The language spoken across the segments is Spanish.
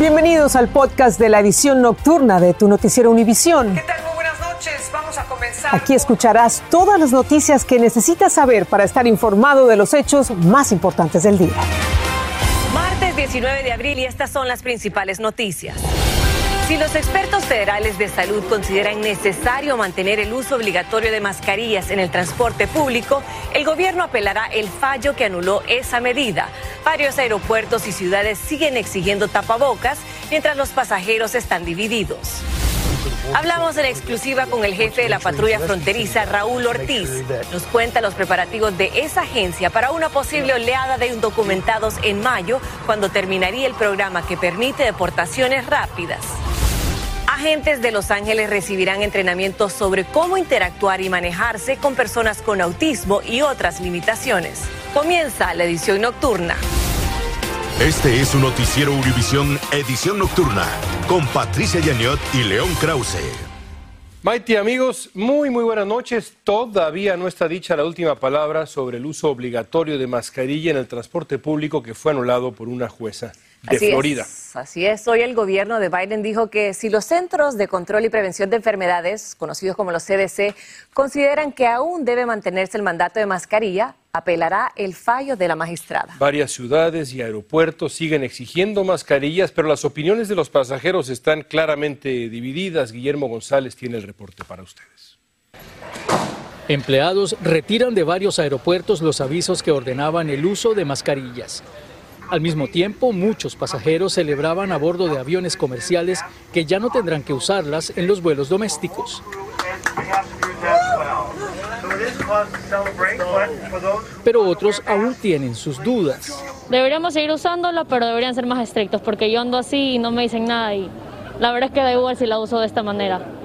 Bienvenidos al podcast de la edición nocturna de tu noticiero Univisión. ¿Qué tal? Muy buenas noches. Vamos a comenzar. Aquí escucharás todas las noticias que necesitas saber para estar informado de los hechos más importantes del día. Martes 19 de abril y estas son las principales noticias. Si los expertos federales de salud consideran necesario mantener el uso obligatorio de mascarillas en el transporte público, el gobierno apelará el fallo que anuló esa medida. Varios aeropuertos y ciudades siguen exigiendo tapabocas mientras los pasajeros están divididos. Hablamos en exclusiva con el jefe de la patrulla fronteriza, Raúl Ortiz. Nos cuenta los preparativos de esa agencia para una posible oleada de indocumentados en mayo, cuando terminaría el programa que permite deportaciones rápidas. Agentes de Los Ángeles recibirán entrenamiento sobre cómo interactuar y manejarse con personas con autismo y otras limitaciones. Comienza la edición nocturna. Este es un noticiero Univisión Edición Nocturna con Patricia Yaniot y León Krause. Maite, amigos, muy, muy buenas noches. Todavía no está dicha la última palabra sobre el uso obligatorio de mascarilla en el transporte público que fue anulado por una jueza de Así Florida. Es, así es, hoy el gobierno de Biden dijo que si los Centros de Control y Prevención de Enfermedades, conocidos como los CDC, consideran que aún debe mantenerse el mandato de mascarilla, apelará el fallo de la magistrada. Varias ciudades y aeropuertos siguen exigiendo mascarillas, pero las opiniones de los pasajeros están claramente divididas. Guillermo González tiene el reporte para ustedes. Empleados retiran de varios aeropuertos los avisos que ordenaban el uso de mascarillas. Al mismo tiempo, muchos pasajeros celebraban a bordo de aviones comerciales que ya no tendrán que usarlas en los vuelos domésticos. Pero otros aún tienen sus dudas. Deberíamos seguir usándolo, pero deberían ser más estrictos, porque yo ando así y no me dicen nada y la verdad es que da igual si la uso de esta manera.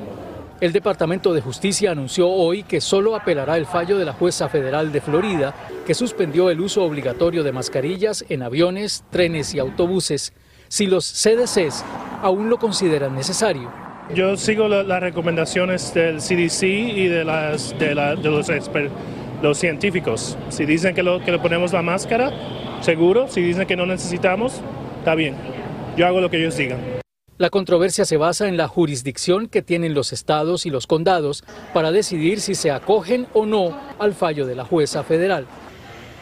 El Departamento de Justicia anunció hoy que solo apelará el fallo de la jueza federal de Florida, que suspendió el uso obligatorio de mascarillas en aviones, trenes y autobuses, si los CDCs aún lo consideran necesario. Yo sigo la- las recomendaciones del CDC y de, los científicos. Si dicen que, lo, que le ponemos la máscara, seguro. Si dicen que no necesitamos, está bien. Yo hago lo que ellos digan. La controversia se basa en la jurisdicción que tienen los estados y los condados para decidir si se acogen o no al fallo de la jueza federal.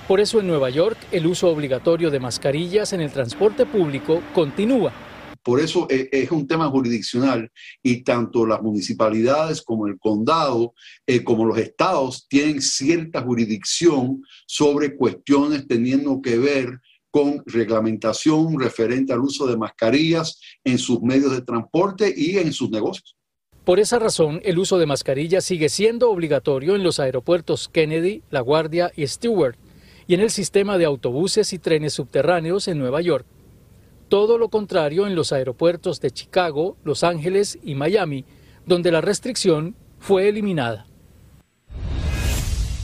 Por eso en Nueva York el uso obligatorio de mascarillas en el transporte público continúa. Por eso eh, es un tema jurisdiccional y tanto las municipalidades como el condado, eh, como los estados, tienen cierta jurisdicción sobre cuestiones teniendo que ver con reglamentación referente al uso de mascarillas en sus medios de transporte y en sus negocios. Por esa razón, el uso de mascarillas sigue siendo obligatorio en los aeropuertos Kennedy, La Guardia y Stewart, y en el sistema de autobuses y trenes subterráneos en Nueva York. Todo lo contrario en los aeropuertos de Chicago, Los Ángeles y Miami, donde la restricción fue eliminada.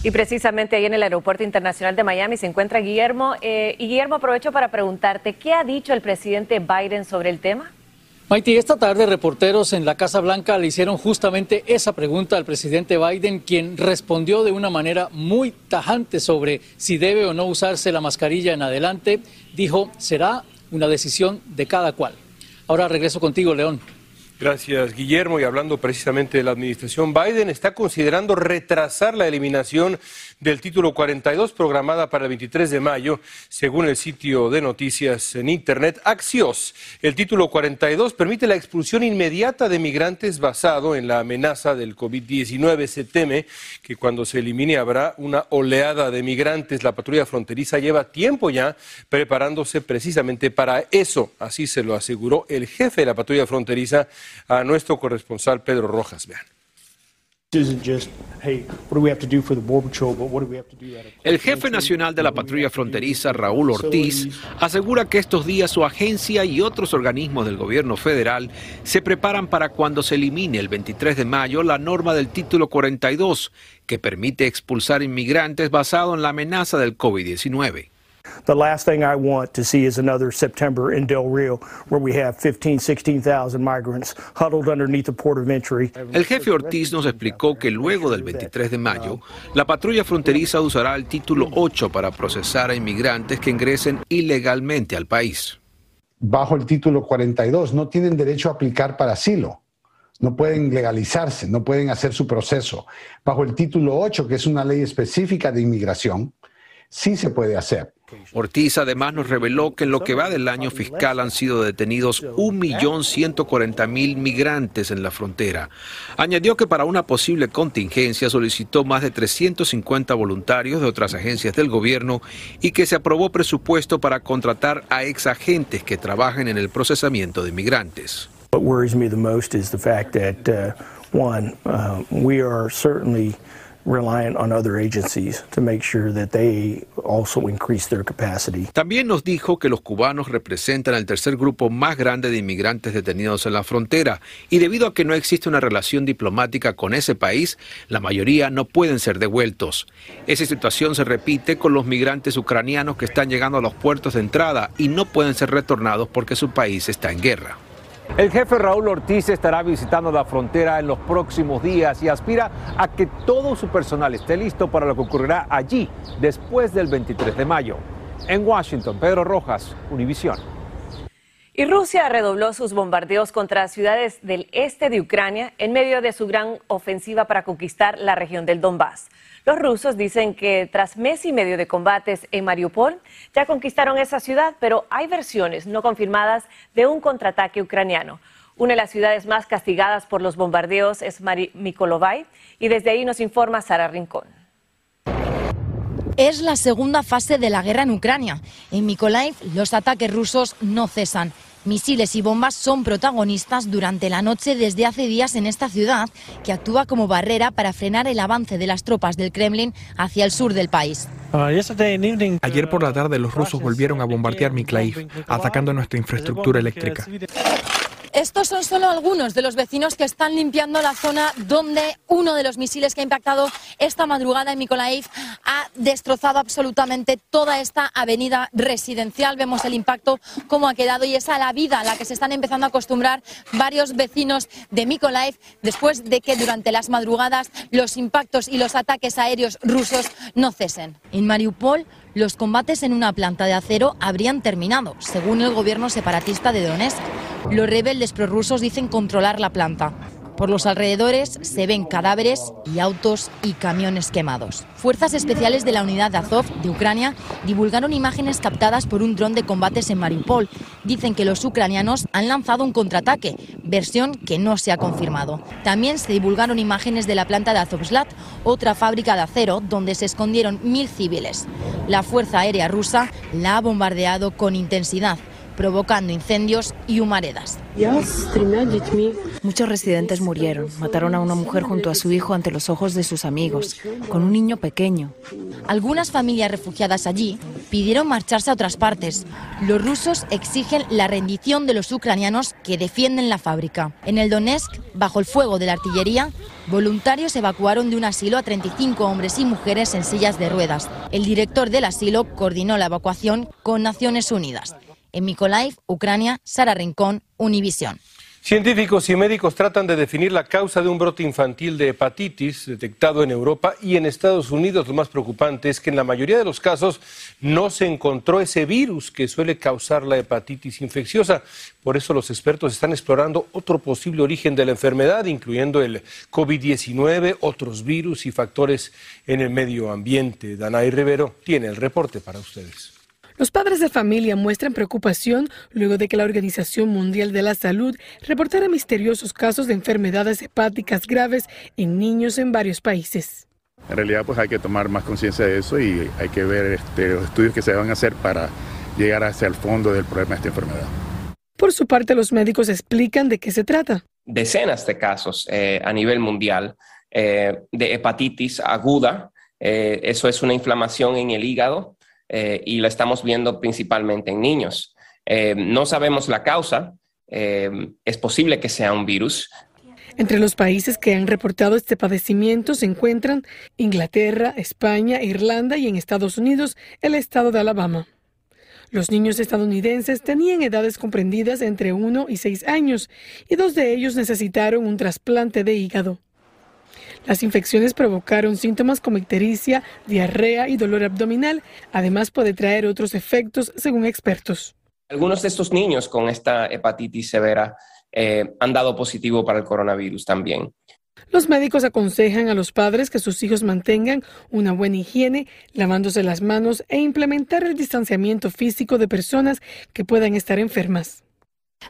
Y precisamente ahí en el Aeropuerto Internacional de Miami se encuentra Guillermo. Eh, y Guillermo, aprovecho para preguntarte, ¿qué ha dicho el presidente Biden sobre el tema? Maiti, esta tarde reporteros en la Casa Blanca le hicieron justamente esa pregunta al presidente Biden, quien respondió de una manera muy tajante sobre si debe o no usarse la mascarilla en adelante. Dijo, será una decisión de cada cual. Ahora regreso contigo, León. Gracias, Guillermo. Y hablando precisamente de la administración, Biden está considerando retrasar la eliminación del título 42 programada para el 23 de mayo, según el sitio de noticias en Internet Axios. El título 42 permite la expulsión inmediata de migrantes basado en la amenaza del COVID-19. Se teme que cuando se elimine habrá una oleada de migrantes. La patrulla fronteriza lleva tiempo ya preparándose precisamente para eso. Así se lo aseguró el jefe de la patrulla fronteriza a nuestro corresponsal Pedro Rojas. Vean. El jefe nacional de la patrulla fronteriza, Raúl Ortiz, asegura que estos días su agencia y otros organismos del gobierno federal se preparan para cuando se elimine el 23 de mayo la norma del título 42, que permite expulsar inmigrantes basado en la amenaza del COVID-19. The last thing I want to see is another September in Del Rio where we have 15, 16,000 migrants huddled underneath the port of entry. El jefe Ortiz nos explicó que luego del 23 de mayo, la patrulla fronteriza usará el título 8 para procesar a inmigrantes que ingresen ilegalmente al país. bajo el título 42 no tienen derecho a aplicar para asilo. No pueden legalizarse, no pueden hacer su proceso. Bajo el título 8, que es una ley específica de inmigración, sí se puede hacer. Ortiz además nos reveló que en lo que va del año fiscal han sido detenidos 1.140.000 migrantes en la frontera. Añadió que para una posible contingencia solicitó más de 350 voluntarios de otras agencias del gobierno y que se aprobó presupuesto para contratar a ex agentes que trabajen en el procesamiento de migrantes. What worries me the most is the fact that, uh, uh, we are certainly también nos dijo que los cubanos representan el tercer grupo más grande de inmigrantes detenidos en la frontera y debido a que no existe una relación diplomática con ese país, la mayoría no pueden ser devueltos. Esa situación se repite con los migrantes ucranianos que están llegando a los puertos de entrada y no pueden ser retornados porque su país está en guerra. El jefe Raúl Ortiz estará visitando la frontera en los próximos días y aspira a que todo su personal esté listo para lo que ocurrirá allí después del 23 de mayo. En Washington, Pedro Rojas, Univisión. Y Rusia redobló sus bombardeos contra ciudades del este de Ucrania en medio de su gran ofensiva para conquistar la región del Donbass. Los rusos dicen que tras mes y medio de combates en Mariupol ya conquistaron esa ciudad, pero hay versiones no confirmadas de un contraataque ucraniano. Una de las ciudades más castigadas por los bombardeos es Mykolaiv y desde ahí nos informa Sara Rincón. Es la segunda fase de la guerra en Ucrania. En Mykolaiv los ataques rusos no cesan. Misiles y bombas son protagonistas durante la noche desde hace días en esta ciudad, que actúa como barrera para frenar el avance de las tropas del Kremlin hacia el sur del país. Ayer por la tarde los rusos volvieron a bombardear Mykolaiv, atacando nuestra infraestructura eléctrica. Estos son solo algunos de los vecinos que están limpiando la zona donde uno de los misiles que ha impactado esta madrugada en Mykolaiv ha destrozado absolutamente toda esta avenida residencial. Vemos el impacto, cómo ha quedado y es la vida a la que se están empezando a acostumbrar varios vecinos de Mykolaiv después de que durante las madrugadas los impactos y los ataques aéreos rusos no cesen. En Mariupol, los combates en una planta de acero habrían terminado, según el gobierno separatista de Donetsk. Los rebeldes prorrusos dicen controlar la planta. Por los alrededores se ven cadáveres y autos y camiones quemados. Fuerzas especiales de la unidad de Azov de Ucrania divulgaron imágenes captadas por un dron de combates en Mariupol. Dicen que los ucranianos han lanzado un contraataque, versión que no se ha confirmado. También se divulgaron imágenes de la planta de Azovstat, otra fábrica de acero donde se escondieron mil civiles. La Fuerza Aérea rusa la ha bombardeado con intensidad provocando incendios y humaredas. Muchos residentes murieron. Mataron a una mujer junto a su hijo ante los ojos de sus amigos, con un niño pequeño. Algunas familias refugiadas allí pidieron marcharse a otras partes. Los rusos exigen la rendición de los ucranianos que defienden la fábrica. En el Donetsk, bajo el fuego de la artillería, voluntarios evacuaron de un asilo a 35 hombres y mujeres en sillas de ruedas. El director del asilo coordinó la evacuación con Naciones Unidas. En Mykolaiv, Ucrania, Sara Rincón, Univisión. Científicos y médicos tratan de definir la causa de un brote infantil de hepatitis detectado en Europa y en Estados Unidos. Lo más preocupante es que en la mayoría de los casos no se encontró ese virus que suele causar la hepatitis infecciosa. Por eso los expertos están explorando otro posible origen de la enfermedad, incluyendo el COVID-19, otros virus y factores en el medio ambiente. Danay Rivero tiene el reporte para ustedes. Los padres de familia muestran preocupación luego de que la Organización Mundial de la Salud reportara misteriosos casos de enfermedades hepáticas graves en niños en varios países. En realidad, pues hay que tomar más conciencia de eso y hay que ver este, los estudios que se van a hacer para llegar hacia el fondo del problema de esta enfermedad. Por su parte, los médicos explican de qué se trata. Decenas de casos eh, a nivel mundial eh, de hepatitis aguda. Eh, eso es una inflamación en el hígado eh, y la estamos viendo principalmente en niños. Eh, no sabemos la causa, eh, es posible que sea un virus. Entre los países que han reportado este padecimiento se encuentran Inglaterra, España, Irlanda y en Estados Unidos el estado de Alabama. Los niños estadounidenses tenían edades comprendidas entre 1 y 6 años y dos de ellos necesitaron un trasplante de hígado. Las infecciones provocaron síntomas como ictericia, diarrea y dolor abdominal. Además puede traer otros efectos según expertos. Algunos de estos niños con esta hepatitis severa eh, han dado positivo para el coronavirus también. Los médicos aconsejan a los padres que sus hijos mantengan una buena higiene, lavándose las manos e implementar el distanciamiento físico de personas que puedan estar enfermas.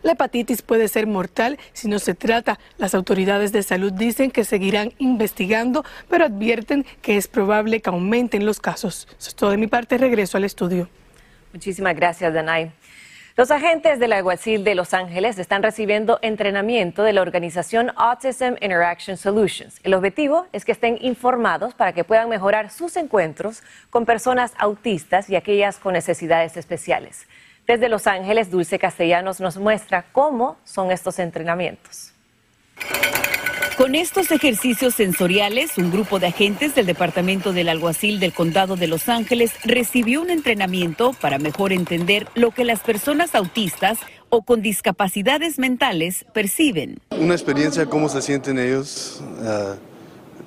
La hepatitis puede ser mortal si no se trata. Las autoridades de salud dicen que seguirán investigando, pero advierten que es probable que aumenten los casos. Eso es todo de mi parte. Regreso al estudio. Muchísimas gracias, Danay. Los agentes del alguacil de Los Ángeles están recibiendo entrenamiento de la organización Autism Interaction Solutions. El objetivo es que estén informados para que puedan mejorar sus encuentros con personas autistas y aquellas con necesidades especiales. Desde Los Ángeles, Dulce Castellanos nos muestra cómo son estos entrenamientos. Con estos ejercicios sensoriales, un grupo de agentes del Departamento del Alguacil del Condado de Los Ángeles recibió un entrenamiento para mejor entender lo que las personas autistas o con discapacidades mentales perciben. Una experiencia de cómo se sienten ellos uh,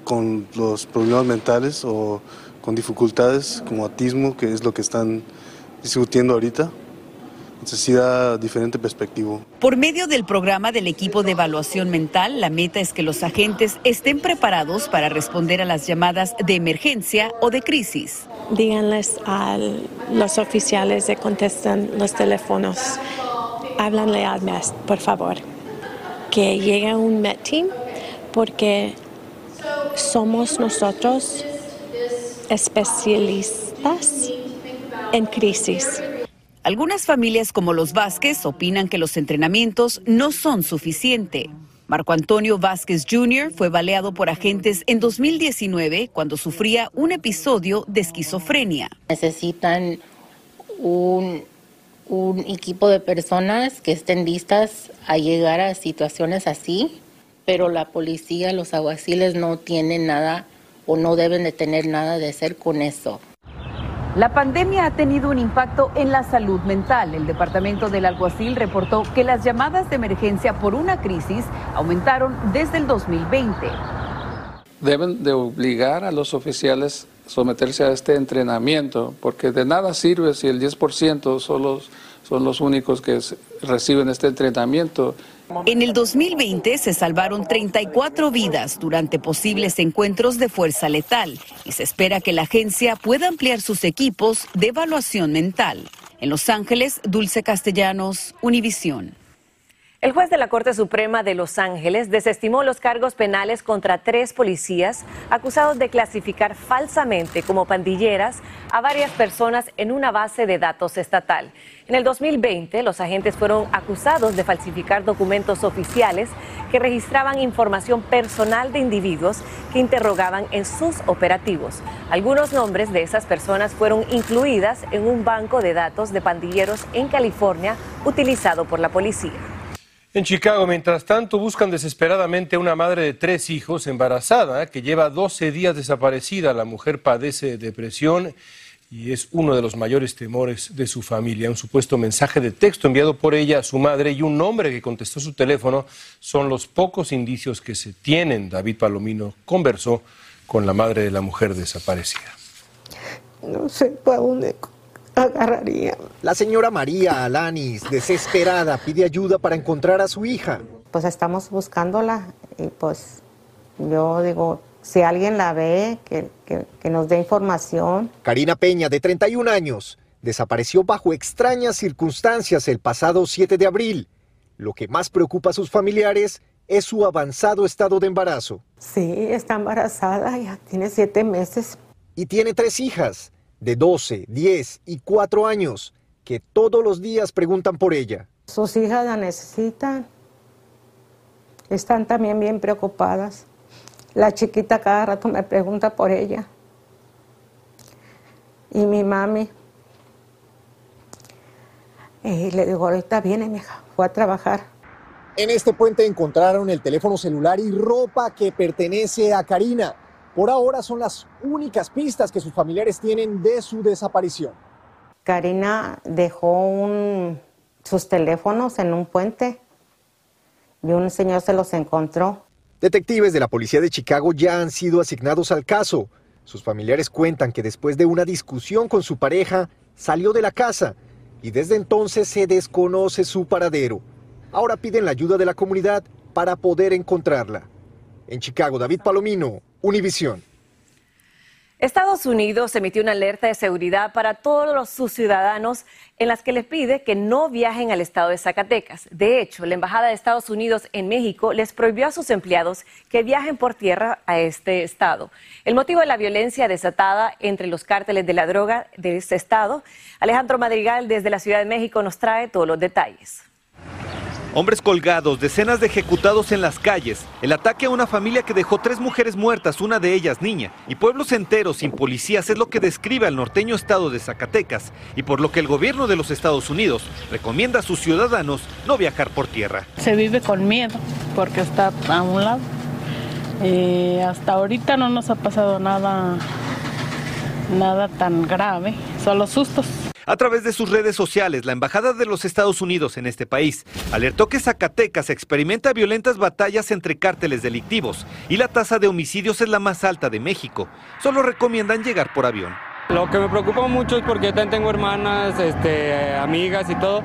con los problemas mentales o con dificultades como autismo, que es lo que están discutiendo ahorita. Da diferente perspectiva. Por medio del programa del equipo de evaluación mental, la meta es que los agentes estén preparados para responder a las llamadas de emergencia o de crisis. Díganles a los oficiales que contestan los teléfonos, háblanle al MES, por favor, que llegue un MET team porque somos nosotros especialistas en crisis. Algunas familias como los Vázquez opinan que los entrenamientos no son suficientes. Marco Antonio Vázquez Jr. fue baleado por agentes en 2019 cuando sufría un episodio de esquizofrenia. Necesitan un, un equipo de personas que estén listas a llegar a situaciones así, pero la policía, los aguaciles no tienen nada o no deben de tener nada de hacer con eso. La pandemia ha tenido un impacto en la salud mental. El departamento del alguacil reportó que las llamadas de emergencia por una crisis aumentaron desde el 2020. Deben de obligar a los oficiales a someterse a este entrenamiento, porque de nada sirve si el 10% son son los únicos que reciben este entrenamiento en el 2020 se salvaron 34 vidas durante posibles encuentros de fuerza letal y se espera que la agencia pueda ampliar sus equipos de evaluación mental. En Los Ángeles, Dulce Castellanos, Univisión. El juez de la Corte Suprema de Los Ángeles desestimó los cargos penales contra tres policías acusados de clasificar falsamente como pandilleras a varias personas en una base de datos estatal. En el 2020, los agentes fueron acusados de falsificar documentos oficiales que registraban información personal de individuos que interrogaban en sus operativos. Algunos nombres de esas personas fueron incluidas en un banco de datos de pandilleros en California utilizado por la policía. En Chicago, mientras tanto, buscan desesperadamente a una madre de tres hijos embarazada que lleva 12 días desaparecida. La mujer padece depresión y es uno de los mayores temores de su familia. Un supuesto mensaje de texto enviado por ella a su madre y un hombre que contestó su teléfono son los pocos indicios que se tienen. David Palomino conversó con la madre de la mujer desaparecida. No sé para agarraría. La señora María Alanis, desesperada, pide ayuda para encontrar a su hija. Pues estamos buscándola y pues yo digo, si alguien la ve, que, que, nos dé información. Karina Peña, de 31 años, desapareció bajo extrañas circunstancias el pasado 7 de abril. Lo que más preocupa a sus familiares es su avanzado estado de embarazo. Sí, está embarazada, ya tiene siete meses. Y tiene tres hijas de 12, 10 y 4 años que todos los días preguntan por ella. Sus hijas la necesitan. Están también bien preocupadas. La chiquita cada rato me pregunta por ella. Y mi mami. Y le digo, ahorita viene, mi hija, fue a trabajar. En este puente encontraron el teléfono celular y ropa que pertenece a Karina. Por ahora son las únicas pistas que sus familiares tienen de su desaparición. Karina dejó sus teléfonos en un puente y un señor se los encontró. Detectives de la policía de Chicago ya han sido asignados al caso. Sus familiares cuentan que después de una discusión con su pareja, salió de la casa. y desde entonces se desconoce su paradero. Ahora piden la ayuda de la comunidad para poder encontrarla. En Chicago, David Palomino, Univisión. Estados Unidos emitió una alerta de seguridad para todos sus ciudadanos en las que les pide que no viajen al estado de Zacatecas. De hecho, la Embajada de Estados Unidos en México les prohibió a sus empleados que viajen por tierra a este estado. El motivo de la violencia desatada entre los cárteles de la droga de este estado. Alejandro Madrigal desde la Ciudad de México nos trae todos los detalles. Hombres colgados, decenas de ejecutados en las calles, el ataque a una familia que dejó tres mujeres muertas, una de ellas niña, y pueblos enteros sin policías es lo que describe al norteño estado de Zacatecas y por lo que el gobierno de los Estados Unidos recomienda a sus ciudadanos no viajar por tierra. Se vive con miedo porque está a un lado. Eh, hasta ahorita no nos ha pasado nada, nada tan grave, solo sustos. A través de sus redes sociales, la Embajada de los Estados Unidos en este país alertó que Zacatecas experimenta violentas batallas entre cárteles delictivos y la tasa de homicidios es la más alta de México. Solo recomiendan llegar por avión. Lo que me preocupa mucho es porque yo también tengo hermanas, este, amigas y todo,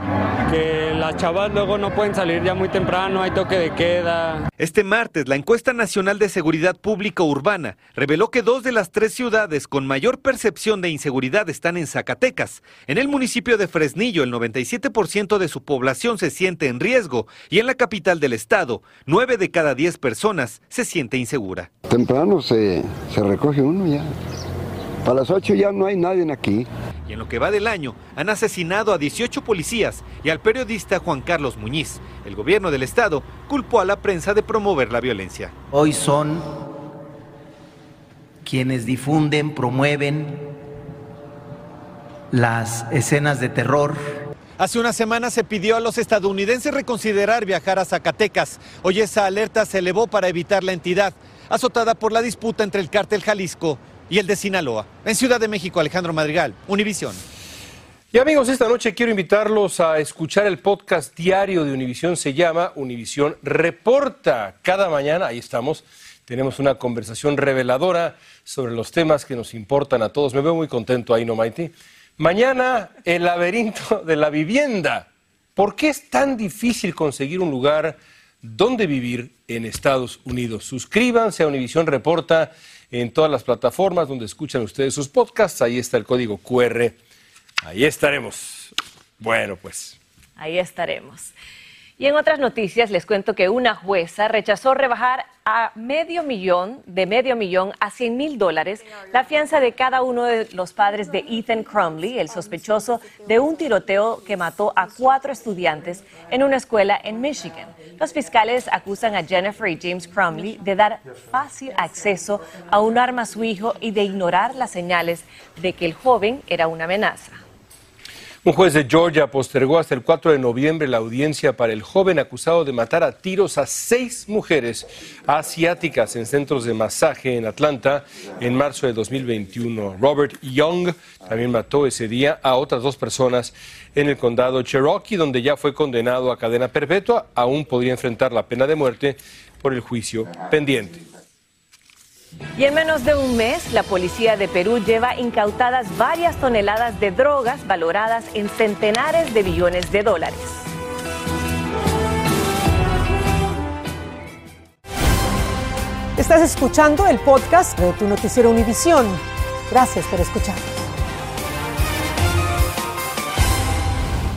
que las chavas luego no pueden salir ya muy temprano, hay toque de queda. Este martes, la encuesta nacional de seguridad pública urbana reveló que dos de las tres ciudades con mayor percepción de inseguridad están en Zacatecas. En el municipio de Fresnillo, el 97% de su población se siente en riesgo y en la capital del estado, nueve de cada diez personas se siente insegura. Temprano se, se recoge uno ya. A las 8 ya no hay nadie aquí. Y en lo que va del año, han asesinado a 18 policías y al periodista Juan Carlos Muñiz. El gobierno del estado culpó a la prensa de promover la violencia. Hoy son quienes difunden, promueven las escenas de terror. Hace una semana se pidió a los estadounidenses reconsiderar viajar a Zacatecas. Hoy esa alerta se elevó para evitar la entidad, azotada por la disputa entre el cártel Jalisco y el de Sinaloa. En Ciudad de México, Alejandro Madrigal, Univisión. Y amigos, esta noche quiero invitarlos a escuchar el podcast diario de Univisión. Se llama Univisión Reporta. Cada mañana, ahí estamos, tenemos una conversación reveladora sobre los temas que nos importan a todos. Me veo muy contento ahí, ¿no, Maite? Mañana, el laberinto de la vivienda. ¿Por qué es tan difícil conseguir un lugar donde vivir en Estados Unidos? Suscríbanse a Univisión Reporta en todas las plataformas donde escuchan ustedes sus podcasts. Ahí está el código QR. Ahí estaremos. Bueno, pues. Ahí estaremos. Y en otras noticias les cuento que una jueza rechazó rebajar a medio millón, de medio millón a 100 mil dólares, la fianza de cada uno de los padres de Ethan Crumley, el sospechoso de un tiroteo que mató a cuatro estudiantes en una escuela en Michigan. Los fiscales acusan a Jennifer y James Crumley de dar fácil acceso a un arma a su hijo y de ignorar las señales de que el joven era una amenaza. Un juez de Georgia postergó hasta el 4 de noviembre la audiencia para el joven acusado de matar a tiros a seis mujeres asiáticas en centros de masaje en Atlanta en marzo de 2021. Robert Young también mató ese día a otras dos personas en el condado Cherokee, donde ya fue condenado a cadena perpetua. Aún podría enfrentar la pena de muerte por el juicio pendiente. Y en menos de un mes, la policía de Perú lleva incautadas varias toneladas de drogas valoradas en centenares de billones de dólares. Estás escuchando el podcast de tu noticiero Univisión. Gracias por escuchar.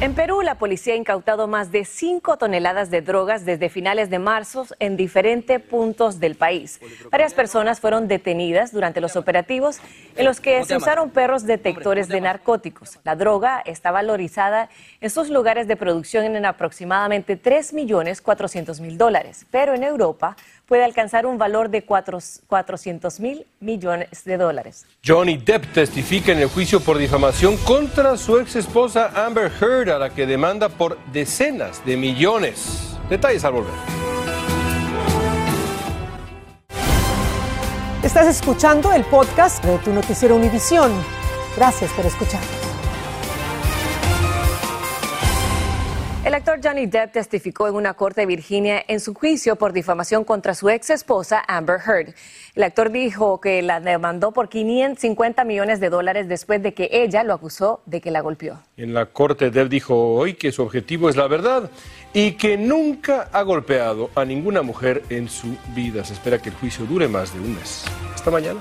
En Perú, la policía ha incautado más de 5 toneladas de drogas desde finales de marzo en diferentes puntos del país. Varias personas fueron detenidas durante los operativos en los que se usaron perros detectores de narcóticos. La droga está valorizada en sus lugares de producción en aproximadamente 3 millones 400 mil dólares, pero en Europa puede alcanzar un valor de 400 mil millones de dólares. Johnny Depp testifica en el juicio por difamación contra su ex esposa Amber Heard, a la que demanda por decenas de millones. Detalles al volver. Estás escuchando el podcast de tu noticiero Univisión. Gracias por escuchar. El actor Johnny Depp testificó en una corte de Virginia en su juicio por difamación contra su ex esposa Amber Heard. El actor dijo que la demandó por 550 millones de dólares después de que ella lo acusó de que la golpeó. En la corte, Depp dijo hoy que su objetivo es la verdad y que nunca ha golpeado a ninguna mujer en su vida. Se espera que el juicio dure más de un mes. Hasta mañana.